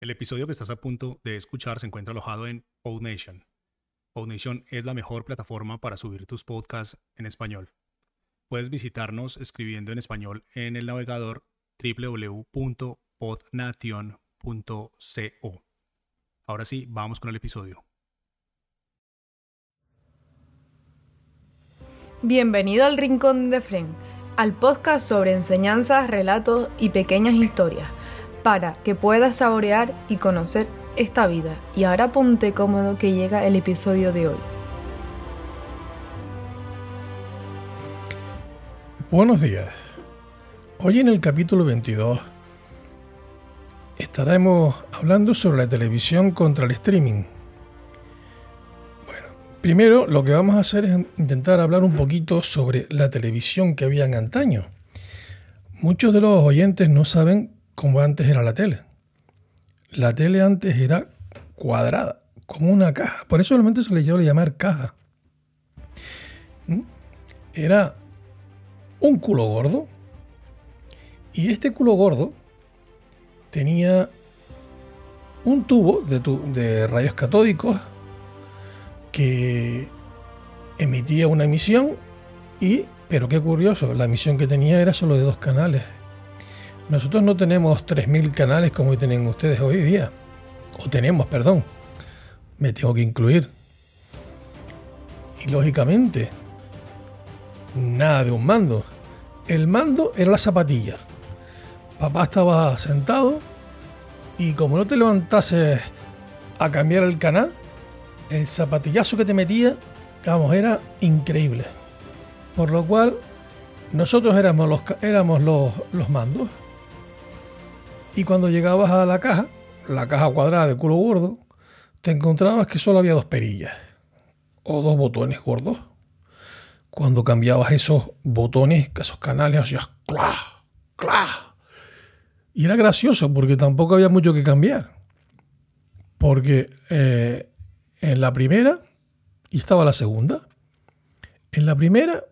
El episodio que estás a punto de escuchar se encuentra alojado en PodNation. PodNation es la mejor plataforma para subir tus podcasts en español. Puedes visitarnos escribiendo en español en el navegador www.podnation.co. Ahora sí, vamos con el episodio. Bienvenido al Rincón de Fren, al podcast sobre enseñanzas, relatos y pequeñas historias para que puedas saborear y conocer esta vida. Y ahora ponte cómodo que llega el episodio de hoy. Buenos días. Hoy en el capítulo 22 estaremos hablando sobre la televisión contra el streaming. Bueno, primero lo que vamos a hacer es intentar hablar un poquito sobre la televisión que había en antaño. Muchos de los oyentes no saben como antes era la tele. La tele antes era cuadrada, como una caja. Por eso solamente se le lleva a llamar caja. ¿Mm? Era un culo gordo. Y este culo gordo tenía un tubo de, de rayos catódicos que emitía una emisión y, pero qué curioso, la emisión que tenía era solo de dos canales. Nosotros no tenemos 3.000 canales como tienen ustedes hoy día. O tenemos, perdón. Me tengo que incluir. Y lógicamente, nada de un mando. El mando era la zapatilla. Papá estaba sentado y como no te levantases a cambiar el canal, el zapatillazo que te metía, vamos, era increíble. Por lo cual, nosotros éramos los, éramos los, los mandos. Y cuando llegabas a la caja, la caja cuadrada de culo gordo, te encontrabas que solo había dos perillas o dos botones gordos. Cuando cambiabas esos botones, esos canales, hacías ¡cla! ¡cla! Y era gracioso porque tampoco había mucho que cambiar. Porque eh, en la primera y estaba la segunda. En la primera,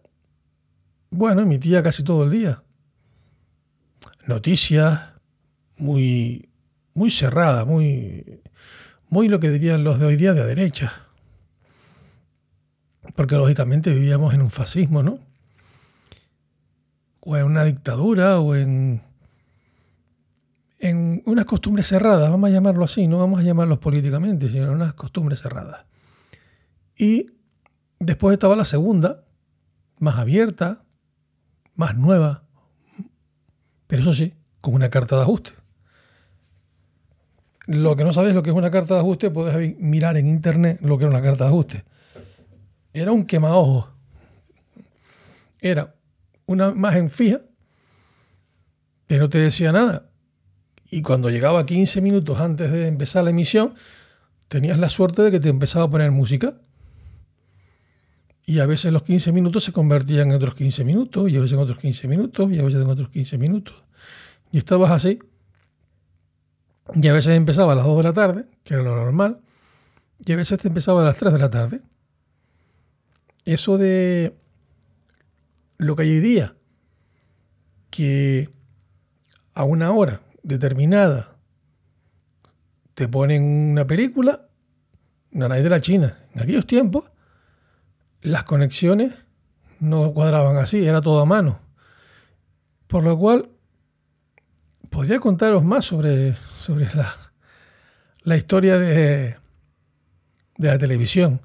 bueno, emitía casi todo el día. Noticias, muy, muy cerrada, muy, muy lo que dirían los de hoy día de derecha. Porque lógicamente vivíamos en un fascismo, ¿no? O en una dictadura, o en, en unas costumbres cerradas, vamos a llamarlo así, no vamos a llamarlos políticamente, sino unas costumbres cerradas. Y después estaba la segunda, más abierta, más nueva, pero eso sí, con una carta de ajuste. Lo que no sabes lo que es una carta de ajuste, puedes mirar en internet lo que era una carta de ajuste. Era un quemaojos. Era una imagen fija que no te decía nada. Y cuando llegaba 15 minutos antes de empezar la emisión, tenías la suerte de que te empezaba a poner música. Y a veces los 15 minutos se convertían en otros 15 minutos, y a veces en otros 15 minutos, y a veces en otros 15 minutos. Y estabas así y a veces empezaba a las 2 de la tarde, que era lo normal, y a veces empezaba a las 3 de la tarde. Eso de lo que hay hoy día, que a una hora determinada te ponen una película, una de la China. En aquellos tiempos las conexiones no cuadraban así, era todo a mano. Por lo cual podría contaros más sobre, sobre la, la historia de, de la televisión,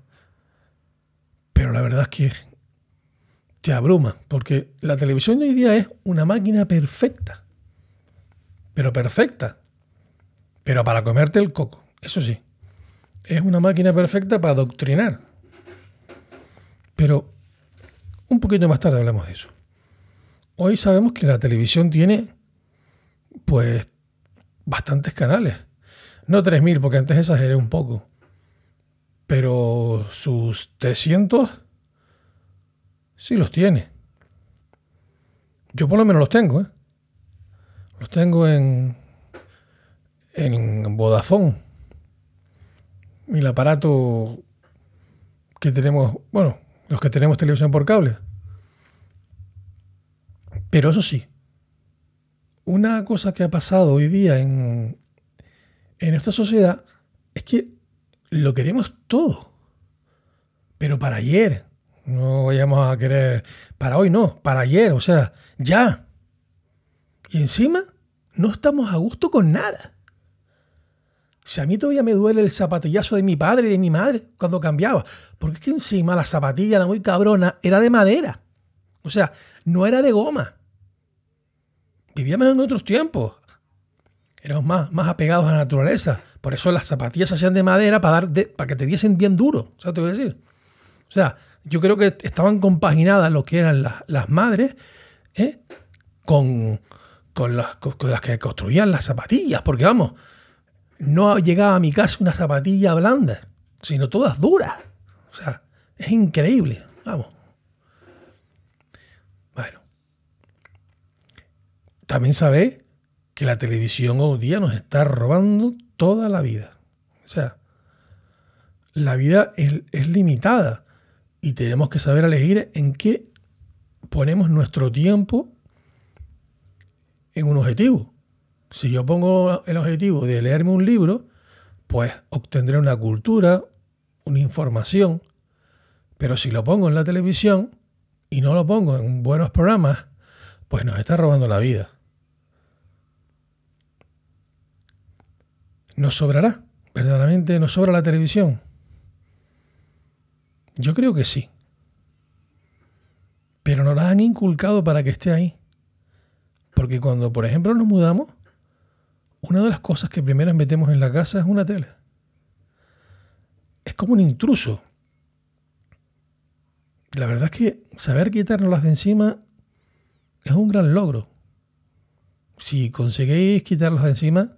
pero la verdad es que te abruma, porque la televisión hoy día es una máquina perfecta, pero perfecta, pero para comerte el coco, eso sí, es una máquina perfecta para adoctrinar. Pero un poquito más tarde hablamos de eso. Hoy sabemos que la televisión tiene pues bastantes canales. No 3.000, porque antes exageré un poco. Pero sus 300 sí los tiene. Yo por lo menos los tengo, ¿eh? Los tengo en, en Vodafone. El aparato que tenemos, bueno, los que tenemos televisión por cable. Pero eso sí, una cosa que ha pasado hoy día en, en esta sociedad es que lo queremos todo. Pero para ayer. No vayamos a querer para hoy, no, para ayer, o sea, ya. Y encima no estamos a gusto con nada. Si a mí todavía me duele el zapatillazo de mi padre y de mi madre cuando cambiaba, porque es que encima la zapatilla, la muy cabrona, era de madera. O sea, no era de goma. Vivíamos en otros tiempos. Éramos más, más apegados a la naturaleza. Por eso las zapatillas se hacían de madera para, dar para que te diesen bien duro. ¿Sabes te voy a decir? O sea, yo creo que estaban compaginadas lo que eran las, madres ¿eh? con, con, las, con las que construían las zapatillas. Porque vamos, no llegaba a mi casa una zapatilla blanda, sino todas duras. O sea, es increíble. Vamos. Bueno. También sabéis que la televisión hoy día nos está robando toda la vida. O sea, la vida es, limitada y tenemos que saber elegir en qué ponemos nuestro tiempo en un objetivo. Si yo pongo el objetivo de leerme un libro, pues obtendré una cultura, una información. Pero si lo pongo en la televisión y no lo pongo en buenos programas, pues nos está robando la vida. ¿Nos sobrará? ¿Verdaderamente nos sobra la televisión? Yo creo que sí. Pero nos la han inculcado para que esté ahí. Porque cuando, por ejemplo, nos mudamos, una de las cosas que primero metemos en la casa es una tele. Es como un intruso. La verdad es que saber quitarnos de encima es un gran logro. Si conseguís quitarlos de encima,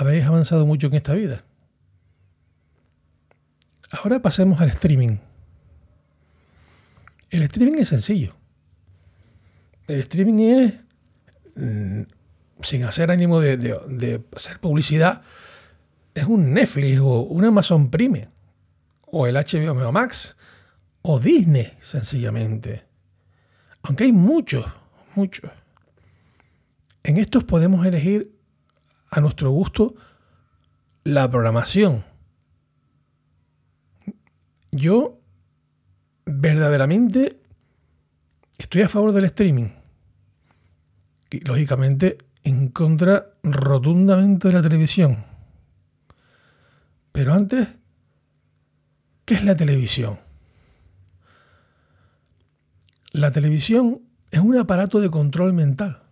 habéis avanzado mucho en esta vida. Ahora pasemos al streaming. El streaming es sencillo. El streaming es, mm, sin hacer ánimo de, hacer publicidad, es un Netflix o un Amazon Prime o el HBO Max o Disney, sencillamente. Aunque hay muchos, muchos. En estos podemos elegir a nuestro gusto la programación. Yo verdaderamente estoy a favor del streaming. Y lógicamente en contra rotundamente de la televisión. Pero antes, ¿qué es la televisión? La televisión es un aparato de control mental.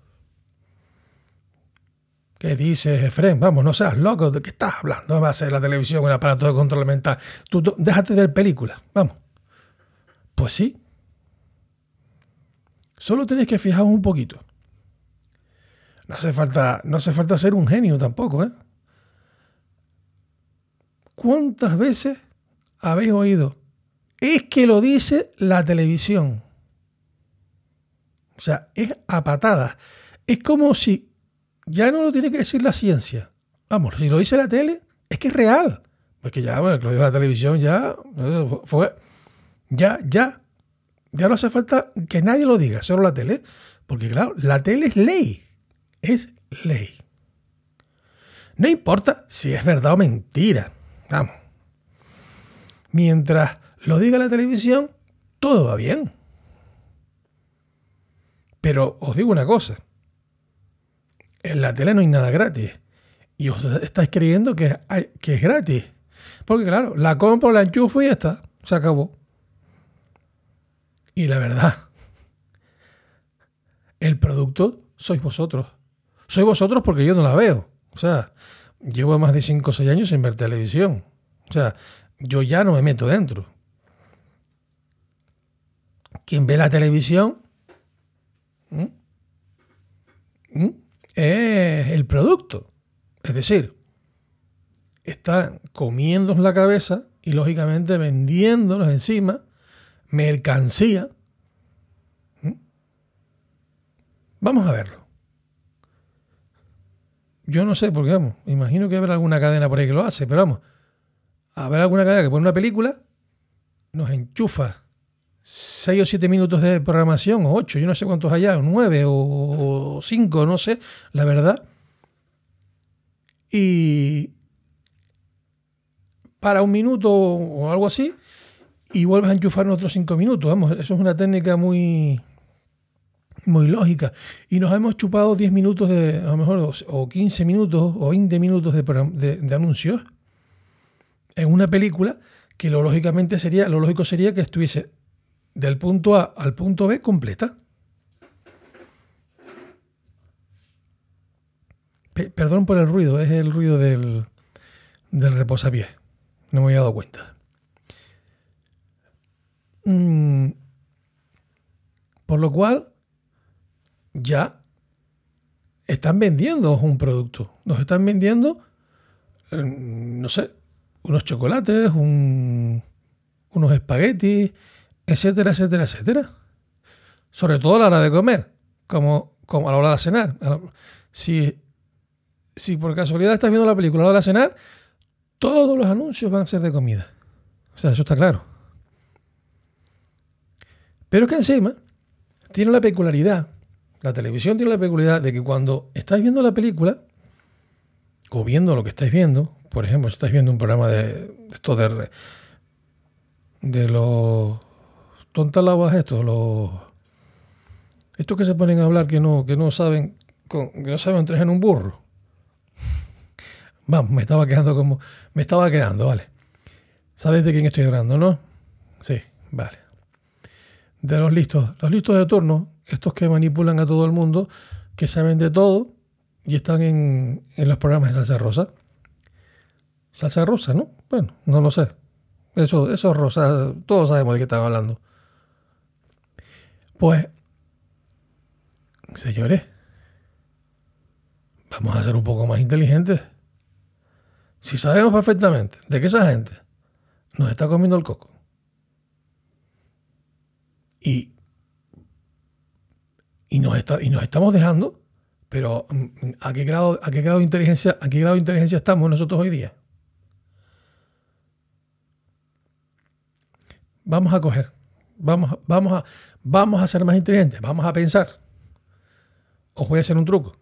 ¿Qué dices, Efren? Vamos, no seas loco, ¿de qué estás hablando? Va a ser la televisión un aparato de control mental. Tú, déjate de ver películas, vamos. Pues sí. Solo tenéis que fijaros un poquito. No hace falta, no hace falta ser un genio tampoco, ¿eh? ¿Cuántas veces habéis oído? Es que lo dice la televisión. O sea, es a patadas. Es como si ya no lo tiene que decir la ciencia. Vamos, si lo dice la tele, es que es real. Porque ya, bueno, lo dijo la televisión, ya fue. Ya, ya. Ya no hace falta que nadie lo diga, solo la tele. Porque, claro, la tele es ley. Es ley. No importa si es verdad o mentira. Vamos. Mientras lo diga la televisión, todo va bien. Pero os digo una cosa en la tele no hay nada gratis. Y os estáis creyendo que, es gratis. Porque claro, la compro, la enchufo y ya está. Se acabó. Y la verdad, el producto sois vosotros. Sois vosotros porque yo no la veo. O sea, llevo más de 5 o 6 años sin ver televisión. O sea, yo ya no me meto dentro. Quien ve la televisión ¿Mm? ¿Mm? Es el producto. Es decir, están comiéndonos la cabeza y lógicamente vendiéndonos encima mercancía. ¿Mm? Vamos a verlo. Yo no sé, porque vamos, imagino que habrá alguna cadena por ahí que lo hace, pero vamos, habrá alguna cadena que pone una película, nos enchufa 6 o 7 minutos de programación, o 8, yo no sé cuántos allá, o 9 o 5, no sé, la verdad. y para un minuto o algo así y vuelves a enchufar en otros cinco minutos. Vamos, eso es una técnica muy, muy lógica. Y nos hemos chupado 10 minutos de, a lo mejor, o 15 minutos o 20 minutos de, de, anuncios en una película que lo lógicamente sería, lo lógico sería que estuviese del punto A al punto B completa. perdón por el ruido, es el ruido del, del reposapiés. No me había dado cuenta. Mm, por lo cual, ya están vendiendo un producto. Nos están vendiendo, eh, no sé, unos chocolates, unos espaguetis, etcétera, etcétera, etcétera. Sobre todo a la hora de comer, como, como a la hora de cenar. Si, si por casualidad estás viendo la película a la hora de cenar, todos los anuncios van a ser de comida. O sea, eso está claro. Pero es que encima tiene la peculiaridad la televisión tiene la peculiaridad de que cuando estáis viendo la película, o viendo lo que estáis viendo, por ejemplo, si viendo un programa de, esto de, de los tontalabas estos, los estos que se ponen a hablar que no, que no saben, que no saben tres en un burro. Vamos, me estaba quedando como, me estaba quedando, vale. ¿Sabéis de quién estoy hablando, no? Sí, vale. De los listos, los listos de turno estos que manipulan a todo el mundo, que saben de todo y están en, los programas de salsa rosa. Salsa rosa, ¿no? Bueno, no lo sé. Eso, eso es rosa, todos sabemos de qué están hablando. Pues, señores, vamos a ser un poco más inteligentes. Si sabemos perfectamente de que esa gente nos está comiendo el coco y y nos, está, y nos estamos dejando, pero mm, ¿a qué, grado, ¿a qué grado inteligencia, a qué grado de inteligencia estamos nosotros hoy día? Vamos a coger, vamos, vamos, a, vamos a ser más inteligentes, vamos a pensar. Os voy a hacer un truco.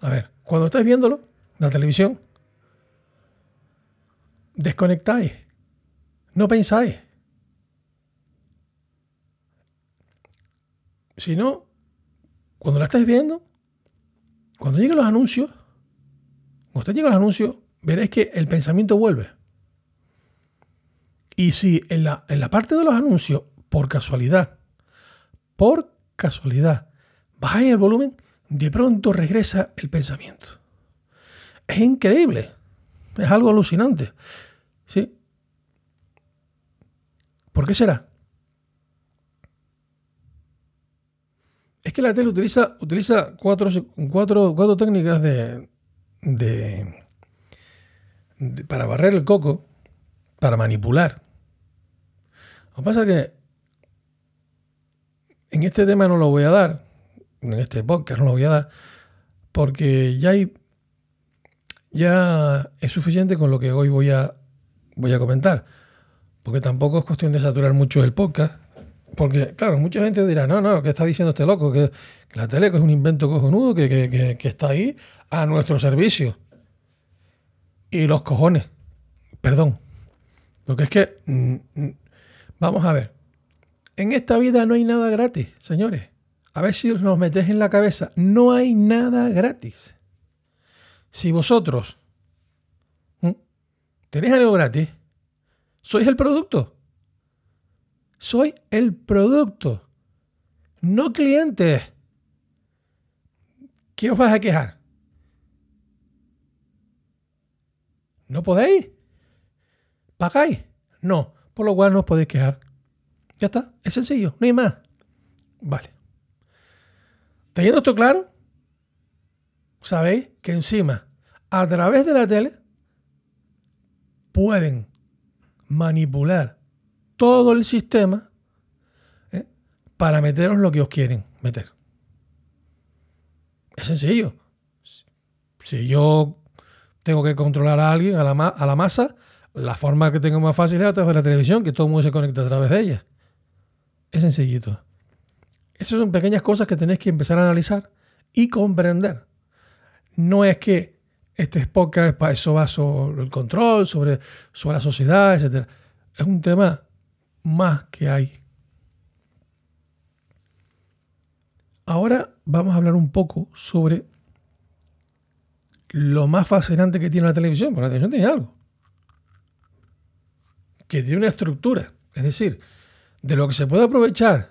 A ver, cuando estáis viéndolo, la televisión, desconectáis, no pensáis. Si no, cuando la estáis viendo, cuando lleguen los anuncios, cuando usted llega los anuncios, veréis que el pensamiento vuelve. Y si en la, en la parte de los anuncios, por casualidad, por casualidad, bajáis el volumen, de pronto regresa el pensamiento. Es increíble. Es algo alucinante. ¿Sí? ¿Por qué será? Es que la tele utiliza, utiliza cuatro, cuatro, técnicas de, para barrer el coco, para manipular. Lo que pasa es que en este tema no lo voy a dar, en este podcast no lo voy a dar, porque ya hay ya es suficiente con lo que hoy voy a voy a comentar, porque tampoco es cuestión de saturar mucho el podcast, porque, claro, mucha gente dirá, no, no, ¿qué está diciendo este loco? Que, la tele es un invento cojonudo que, está ahí a nuestro servicio. Y los cojones, perdón. Porque es que, mm, mm, vamos a ver, en esta vida no hay nada gratis, señores. A ver si nos metéis en la cabeza, no hay nada gratis. Si vosotros tenéis algo gratis, sois el producto. Soy el producto, no cliente. ¿Qué os vas a quejar? ¿No podéis? ¿Pagáis? No, por lo cual no os podéis quejar. Ya está, es sencillo, no hay más. Vale. Teniendo esto claro, sabéis que encima, a través de la tele, pueden manipular todo el sistema ¿eh? para meteros lo que os quieren meter. Es sencillo. Si yo tengo que controlar a alguien, a la, a la masa, la forma que tengo más fácil es a través de la televisión, que todo el mundo se conecta a través de ella. Es sencillito. Esas son pequeñas cosas que tenéis que empezar a analizar y comprender. no es que este podcast para eso va sobre el control, sobre, sobre la sociedad, etc. Es un tema más que hay. Ahora vamos a hablar un poco sobre lo más fascinante que tiene la televisión, porque la televisión tiene algo. Que tiene una estructura. Es decir, de lo que se puede aprovechar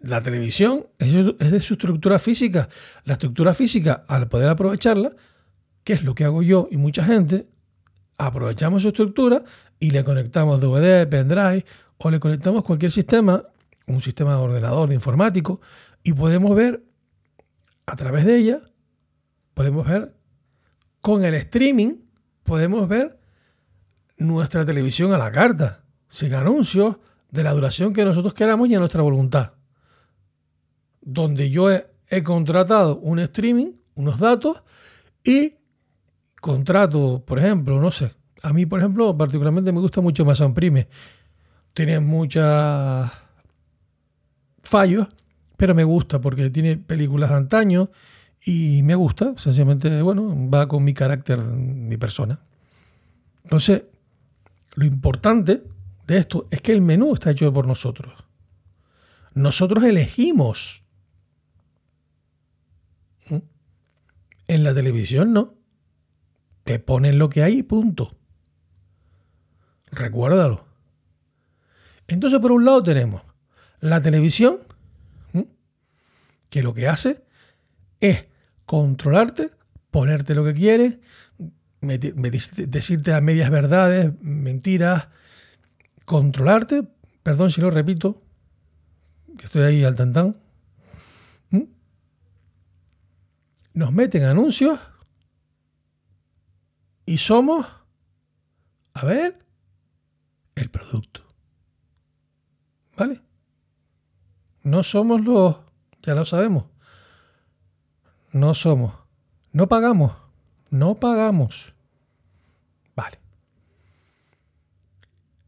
la televisión es de su estructura física. La estructura física, al poder aprovecharla, que es lo que hago yo y mucha gente, aprovechamos su estructura y le conectamos DVD, pendrive o le conectamos cualquier sistema, un sistema de ordenador, de informático, y podemos ver a través de ella, podemos ver con el streaming, podemos ver nuestra televisión a la carta, sin anuncios, de la duración que nosotros queramos y a nuestra voluntad. Donde yo he, contratado un streaming, unos datos y contrato, por ejemplo, no sé, a mí, por ejemplo, particularmente me gusta mucho Amazon Prime. Tiene muchos fallos, pero me gusta porque tiene películas de antaño y me gusta, sencillamente, bueno, va con mi carácter, mi persona. Entonces, lo importante de esto es que el menú está hecho por nosotros. Nosotros elegimos. ¿Mm? En la televisión no. Te ponen lo que hay punto. Recuérdalo. Entonces, por un lado tenemos la televisión, que lo que hace es controlarte, ponerte lo que quieres, decirte a medias verdades, mentiras, controlarte, perdón si lo repito, que estoy ahí al tantán, nos meten anuncios y somos, a ver, el producto. ¿Vale? No somos los, ya lo sabemos, no somos, no pagamos, no pagamos.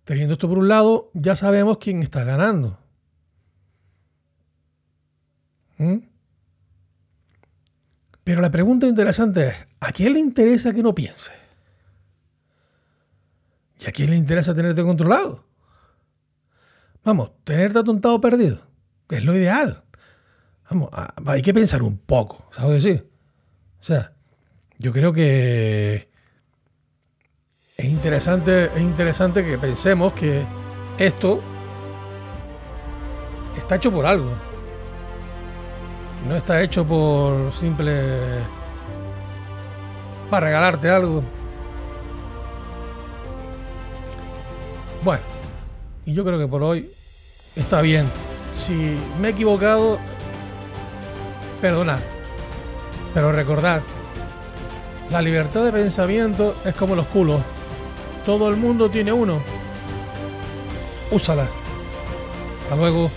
Teniendo esto por un lado, ya sabemos quién está ganando. ¿Mm? Pero la pregunta interesante es, ¿a quién le interesa que no piense? ¿Y a quién le interesa tenerte controlado? Vamos, tenerte atontado perdido, es lo ideal. Vamos, hay que pensar un poco, ¿sabes decir? O sea, yo creo que es interesante, es interesante que pensemos que esto está hecho por algo. No está hecho por simple... para regalarte algo. Bueno, y yo creo que por hoy está bien. Si me he equivocado, perdonad. Pero recordad, la libertad de pensamiento es como los culos. Todo el mundo tiene uno. Úsala. Hasta luego.